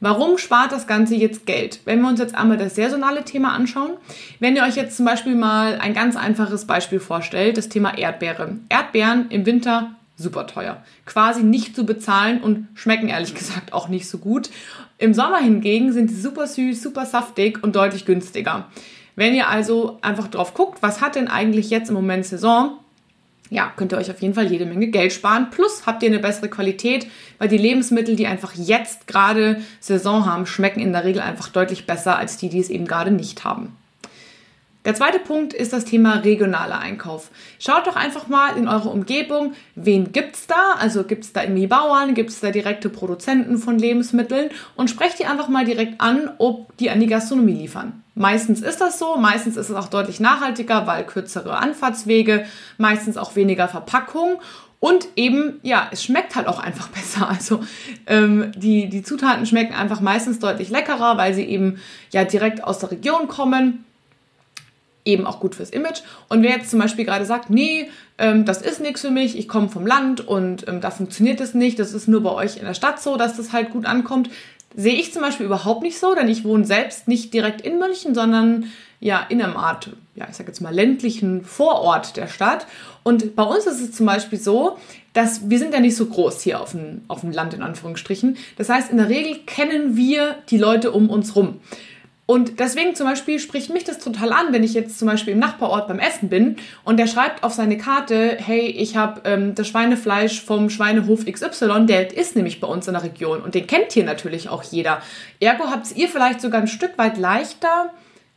Warum spart das Ganze jetzt Geld? Wenn wir uns jetzt einmal das saisonale Thema anschauen, wenn ihr euch jetzt zum Beispiel mal ein ganz einfaches Beispiel vorstellt, das Thema Erdbeere. Erdbeeren im Winter super teuer. Quasi nicht zu bezahlen und schmecken ehrlich gesagt auch nicht so gut. Im Sommer hingegen sind sie super süß, super saftig und deutlich günstiger. Wenn ihr also einfach drauf guckt, was hat denn eigentlich jetzt im Moment Saison, ja, könnt ihr euch auf jeden Fall jede Menge Geld sparen. Plus habt ihr eine bessere Qualität, weil die Lebensmittel, die einfach jetzt gerade Saison haben, schmecken in der Regel einfach deutlich besser als die, die es eben gerade nicht haben. Der zweite Punkt ist das Thema regionaler Einkauf. Schaut doch einfach mal in eure Umgebung, wen gibt's da? Also gibt's da irgendwie Bauern, gibt's da direkte Produzenten von Lebensmitteln und sprecht die einfach mal direkt an, ob die an die Gastronomie liefern. Meistens ist das so, meistens ist es auch deutlich nachhaltiger, weil kürzere Anfahrtswege, meistens auch weniger Verpackung und eben, ja, es schmeckt halt auch einfach besser. Also ähm, die, die Zutaten schmecken einfach meistens deutlich leckerer, weil sie eben ja direkt aus der Region kommen eben auch gut fürs Image. Und wer jetzt zum Beispiel gerade sagt, nee, ähm, das ist nichts für mich, ich komme vom Land und ähm, da funktioniert es nicht, das ist nur bei euch in der Stadt so, dass das halt gut ankommt, sehe ich zum Beispiel überhaupt nicht so, denn ich wohne selbst nicht direkt in München, sondern ja in einem Art, ja, ich sag jetzt mal ländlichen Vorort der Stadt. Und bei uns ist es zum Beispiel so, dass wir sind ja nicht so groß hier auf dem, auf dem Land in Anführungsstrichen. Das heißt, in der Regel kennen wir die Leute um uns rum. Und deswegen zum Beispiel spricht mich das total an, wenn ich jetzt zum Beispiel im Nachbarort beim Essen bin und der schreibt auf seine Karte, hey, ich habe ähm, das Schweinefleisch vom Schweinehof XY, der ist nämlich bei uns in der Region und den kennt hier natürlich auch jeder. Ergo habt ihr vielleicht sogar ein Stück weit leichter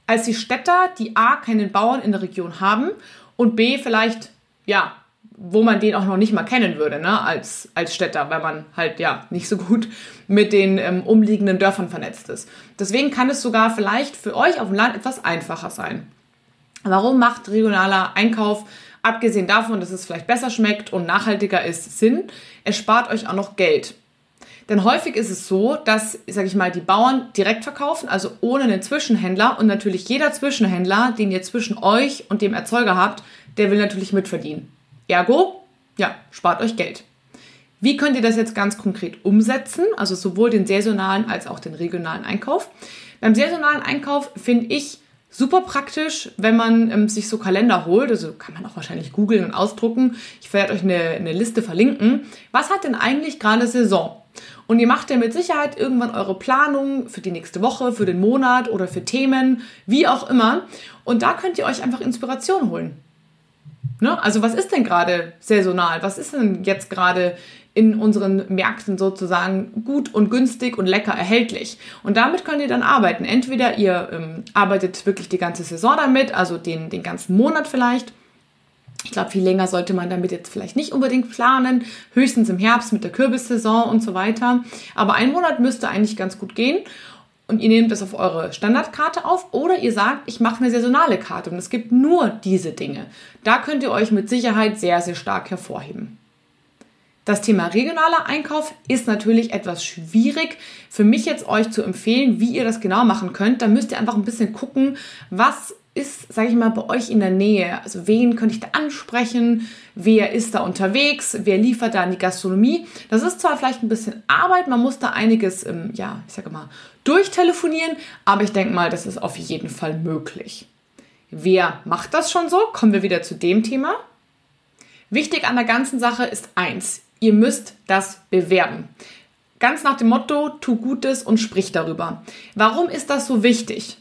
als die Städter, die A, keinen Bauern in der Region haben und B, vielleicht, ja, wo man den auch noch nicht mal kennen würde, ne, als, als Städter, weil man halt ja nicht so gut mit den ähm, umliegenden Dörfern vernetzt ist. Deswegen kann es sogar vielleicht für euch auf dem Land etwas einfacher sein. Warum macht regionaler Einkauf, abgesehen davon, dass es vielleicht besser schmeckt und nachhaltiger ist, Sinn? Es spart euch auch noch Geld. Denn häufig ist es so, dass, sage ich mal, die Bauern direkt verkaufen, also ohne einen Zwischenhändler. Und natürlich jeder Zwischenhändler, den ihr zwischen euch und dem Erzeuger habt, der will natürlich mitverdienen. Ergo, ja, spart euch Geld. Wie könnt ihr das jetzt ganz konkret umsetzen? Also sowohl den saisonalen als auch den regionalen Einkauf. Beim saisonalen Einkauf finde ich super praktisch, wenn man ähm, sich so Kalender holt. Also kann man auch wahrscheinlich googeln und ausdrucken. Ich werde euch eine, eine Liste verlinken. Was hat denn eigentlich gerade Saison? Und ihr macht ja mit Sicherheit irgendwann eure Planung für die nächste Woche, für den Monat oder für Themen, wie auch immer. Und da könnt ihr euch einfach Inspiration holen. Ne? Also was ist denn gerade saisonal? Was ist denn jetzt gerade in unseren Märkten sozusagen gut und günstig und lecker erhältlich. Und damit könnt ihr dann arbeiten. Entweder ihr ähm, arbeitet wirklich die ganze Saison damit, also den, den ganzen Monat vielleicht. Ich glaube, viel länger sollte man damit jetzt vielleicht nicht unbedingt planen. Höchstens im Herbst mit der Kürbissaison und so weiter. Aber ein Monat müsste eigentlich ganz gut gehen und ihr nehmt das auf eure Standardkarte auf oder ihr sagt, ich mache eine saisonale Karte und es gibt nur diese Dinge. Da könnt ihr euch mit Sicherheit sehr, sehr stark hervorheben. Das Thema regionaler Einkauf ist natürlich etwas schwierig für mich jetzt euch zu empfehlen, wie ihr das genau machen könnt. Da müsst ihr einfach ein bisschen gucken, was ist, sage ich mal, bei euch in der Nähe. Also wen könnte ich da ansprechen? Wer ist da unterwegs? Wer liefert da in die Gastronomie? Das ist zwar vielleicht ein bisschen Arbeit, man muss da einiges, ähm, ja, ich sage mal, durchtelefonieren, aber ich denke mal, das ist auf jeden Fall möglich. Wer macht das schon so? Kommen wir wieder zu dem Thema. Wichtig an der ganzen Sache ist eins. Ihr müsst das bewerben. Ganz nach dem Motto, tu Gutes und sprich darüber. Warum ist das so wichtig?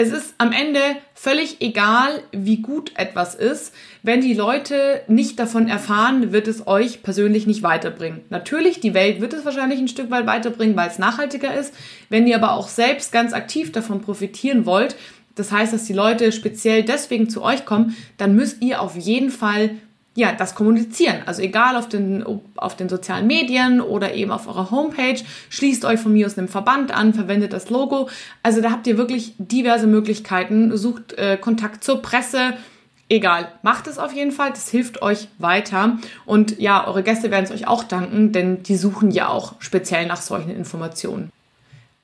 Es ist am Ende völlig egal, wie gut etwas ist. Wenn die Leute nicht davon erfahren, wird es euch persönlich nicht weiterbringen. Natürlich, die Welt wird es wahrscheinlich ein Stück weit weiterbringen, weil es nachhaltiger ist. Wenn ihr aber auch selbst ganz aktiv davon profitieren wollt, das heißt, dass die Leute speziell deswegen zu euch kommen, dann müsst ihr auf jeden Fall ja, das kommunizieren. Also egal auf den, auf den sozialen Medien oder eben auf eurer Homepage, schließt euch von mir aus einem Verband an, verwendet das Logo. Also da habt ihr wirklich diverse Möglichkeiten. Sucht äh, Kontakt zur Presse. Egal, macht es auf jeden Fall, das hilft euch weiter. Und ja, eure Gäste werden es euch auch danken, denn die suchen ja auch speziell nach solchen Informationen.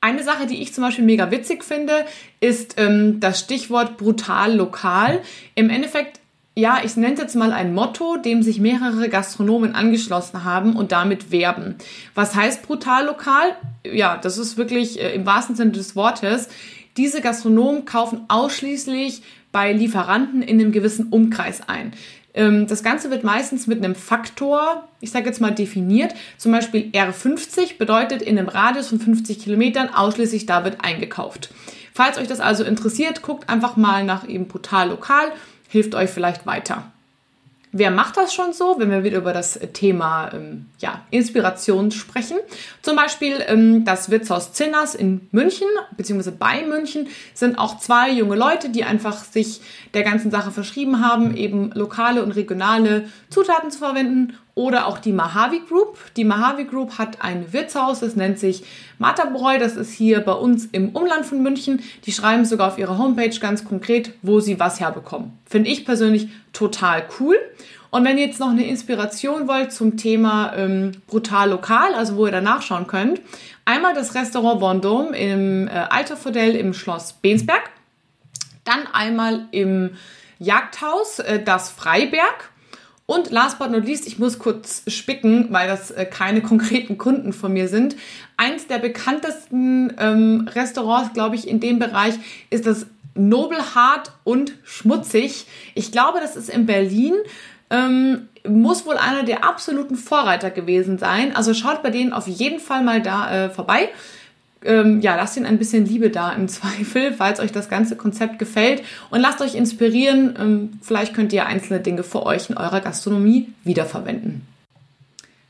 Eine Sache, die ich zum Beispiel mega witzig finde, ist ähm, das Stichwort brutal lokal. Im Endeffekt ja, ich nenne jetzt mal ein Motto, dem sich mehrere Gastronomen angeschlossen haben und damit werben. Was heißt brutal lokal? Ja, das ist wirklich äh, im wahrsten Sinne des Wortes. Diese Gastronomen kaufen ausschließlich bei Lieferanten in einem gewissen Umkreis ein. Ähm, das Ganze wird meistens mit einem Faktor, ich sage jetzt mal definiert, zum Beispiel R50 bedeutet in einem Radius von 50 Kilometern ausschließlich da wird eingekauft. Falls euch das also interessiert, guckt einfach mal nach eben brutal lokal hilft euch vielleicht weiter. Wer macht das schon so, wenn wir wieder über das Thema ähm, ja, Inspiration sprechen? Zum Beispiel ähm, das Wirtshaus Zinners in München, beziehungsweise bei München, sind auch zwei junge Leute, die einfach sich der ganzen Sache verschrieben haben, eben lokale und regionale Zutaten zu verwenden oder auch die Mahavi Group. Die Mahavi Group hat ein Wirtshaus, das nennt sich Matabräu. Das ist hier bei uns im Umland von München. Die schreiben sogar auf ihrer Homepage ganz konkret, wo sie was herbekommen. Finde ich persönlich total cool. Und wenn ihr jetzt noch eine Inspiration wollt zum Thema ähm, brutal lokal, also wo ihr da nachschauen könnt, einmal das Restaurant Vendôme im äh, Altervordell im Schloss Bensberg, dann einmal im Jagdhaus äh, das Freiberg und last but not least, ich muss kurz spicken, weil das äh, keine konkreten Kunden von mir sind. Eins der bekanntesten ähm, Restaurants, glaube ich, in dem Bereich ist das Nobelhart und Schmutzig. Ich glaube, das ist in Berlin. Ähm, muss wohl einer der absoluten Vorreiter gewesen sein. Also schaut bei denen auf jeden Fall mal da äh, vorbei ähm, ja, lasst ihnen ein bisschen Liebe da im Zweifel, falls euch das ganze Konzept gefällt und lasst euch inspirieren. Ähm, vielleicht könnt ihr einzelne Dinge für euch in eurer Gastronomie wiederverwenden.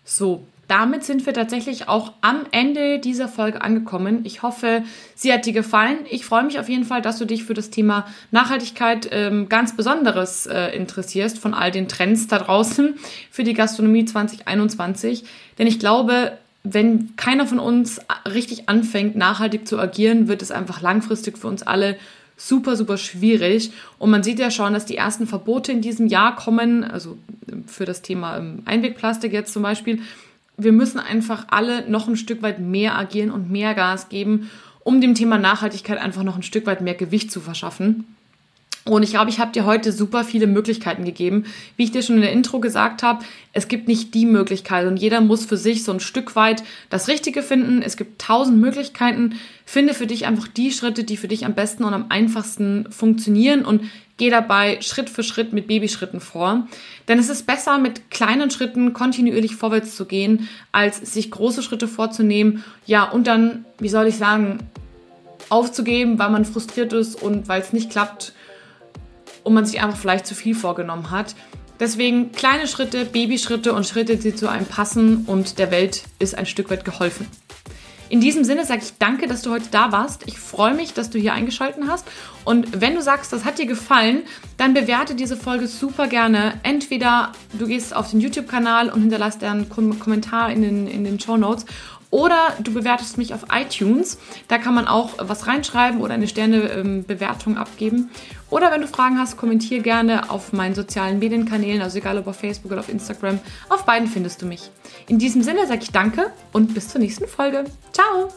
So, damit sind wir tatsächlich auch am Ende dieser Folge angekommen. Ich hoffe, sie hat dir gefallen. Ich freue mich auf jeden Fall, dass du dich für das Thema Nachhaltigkeit ähm, ganz Besonderes äh, interessierst von all den Trends da draußen für die Gastronomie 2021. Denn ich glaube, wenn keiner von uns richtig anfängt, nachhaltig zu agieren, wird es einfach langfristig für uns alle super, super schwierig. Und man sieht ja schon, dass die ersten Verbote in diesem Jahr kommen, also für das Thema ähm, Einwegplastik jetzt zum Beispiel wir müssen einfach alle noch ein Stück weit mehr agieren und mehr Gas geben, um dem Thema Nachhaltigkeit einfach noch ein Stück weit mehr Gewicht zu verschaffen. Und ich glaube, ich habe dir heute super viele Möglichkeiten gegeben. Wie ich dir schon in der Intro gesagt habe, es gibt nicht die Möglichkeit und jeder muss für sich so ein Stück weit das Richtige finden. Es gibt tausend Möglichkeiten. Finde für dich einfach die Schritte, die für dich am besten und am einfachsten funktionieren und geh dabei Schritt für Schritt mit Babyschritten vor. Denn es ist besser, mit kleinen Schritten kontinuierlich vorwärts zu gehen, als sich große Schritte vorzunehmen. Ja, und dann, wie soll ich sagen, aufzugeben, weil man frustriert ist und weil es nicht klappt und man sich einfach vielleicht zu viel vorgenommen hat. Deswegen kleine Schritte, Babyschritte und Schritte, die zu einem passen und der Welt ist ein Stück weit geholfen. In diesem Sinne sage ich danke, dass du heute da warst. Ich freue mich, dass du hier eingeschaltet hast. Und wenn du sagst, das hat dir gefallen, dann bewerte diese Folge super gerne. Entweder du gehst auf den YouTube-Kanal und hinterlässt einen Kommentar in den, in den Show Notes oder du bewertest mich auf iTunes. Da kann man auch was reinschreiben oder eine Sternebewertung abgeben. Oder wenn du Fragen hast, kommentier gerne auf meinen sozialen Medienkanälen, also egal ob auf Facebook oder auf Instagram. Auf beiden findest du mich. In diesem Sinne sage ich danke und bis zur nächsten Folge. Ciao!